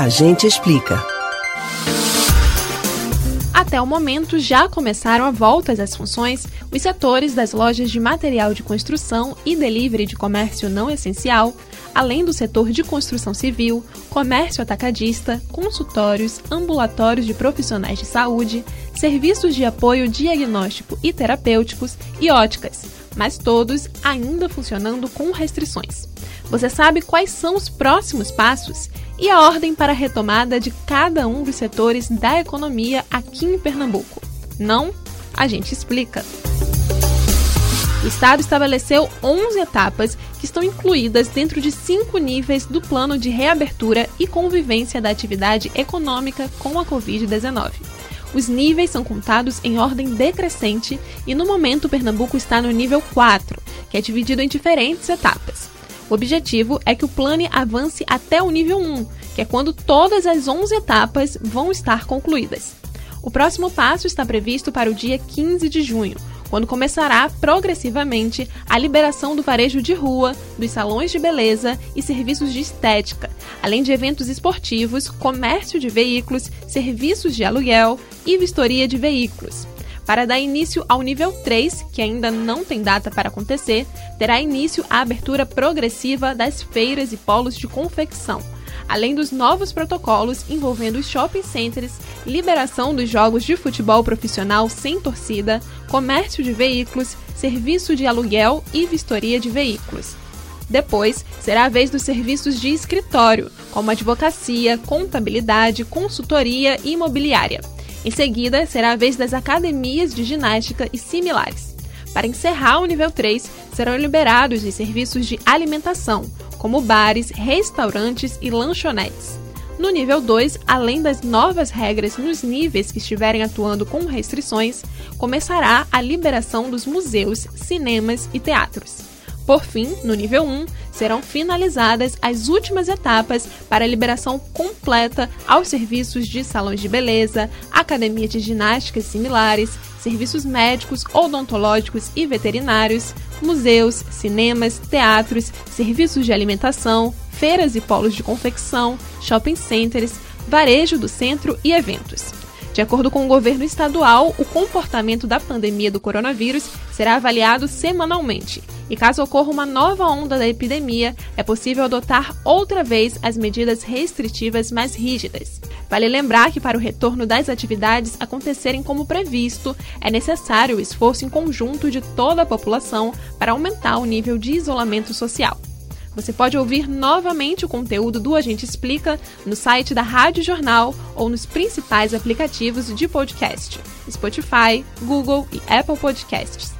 A gente explica. Até o momento, já começaram a volta às funções os setores das lojas de material de construção e delivery de comércio não essencial, além do setor de construção civil, comércio atacadista, consultórios, ambulatórios de profissionais de saúde, serviços de apoio diagnóstico e terapêuticos e óticas, mas todos ainda funcionando com restrições. Você sabe quais são os próximos passos e a ordem para a retomada de cada um dos setores da economia aqui em Pernambuco? Não? A gente explica. O Estado estabeleceu 11 etapas que estão incluídas dentro de cinco níveis do plano de reabertura e convivência da atividade econômica com a Covid-19. Os níveis são contados em ordem decrescente e no momento Pernambuco está no nível 4, que é dividido em diferentes etapas. O objetivo é que o plano avance até o nível 1, que é quando todas as 11 etapas vão estar concluídas. O próximo passo está previsto para o dia 15 de junho, quando começará progressivamente a liberação do varejo de rua, dos salões de beleza e serviços de estética, além de eventos esportivos, comércio de veículos, serviços de aluguel e vistoria de veículos. Para dar início ao nível 3, que ainda não tem data para acontecer, terá início a abertura progressiva das feiras e polos de confecção, além dos novos protocolos envolvendo os shopping centers, liberação dos jogos de futebol profissional sem torcida, comércio de veículos, serviço de aluguel e vistoria de veículos. Depois, será a vez dos serviços de escritório, como advocacia, contabilidade, consultoria e imobiliária. Em seguida, será a vez das academias de ginástica e similares. Para encerrar o nível 3, serão liberados os serviços de alimentação, como bares, restaurantes e lanchonetes. No nível 2, além das novas regras nos níveis que estiverem atuando com restrições, começará a liberação dos museus, cinemas e teatros. Por fim, no nível 1, serão finalizadas as últimas etapas para a liberação completa aos serviços de salões de beleza, academia de ginástica similares, serviços médicos, odontológicos e veterinários, museus, cinemas, teatros, serviços de alimentação, feiras e polos de confecção, shopping centers, varejo do centro e eventos. De acordo com o governo estadual, o comportamento da pandemia do coronavírus será avaliado semanalmente. E caso ocorra uma nova onda da epidemia, é possível adotar outra vez as medidas restritivas mais rígidas. Vale lembrar que para o retorno das atividades acontecerem como previsto, é necessário o esforço em conjunto de toda a população para aumentar o nível de isolamento social. Você pode ouvir novamente o conteúdo do Agente Explica no site da Rádio Jornal ou nos principais aplicativos de podcast: Spotify, Google e Apple Podcasts.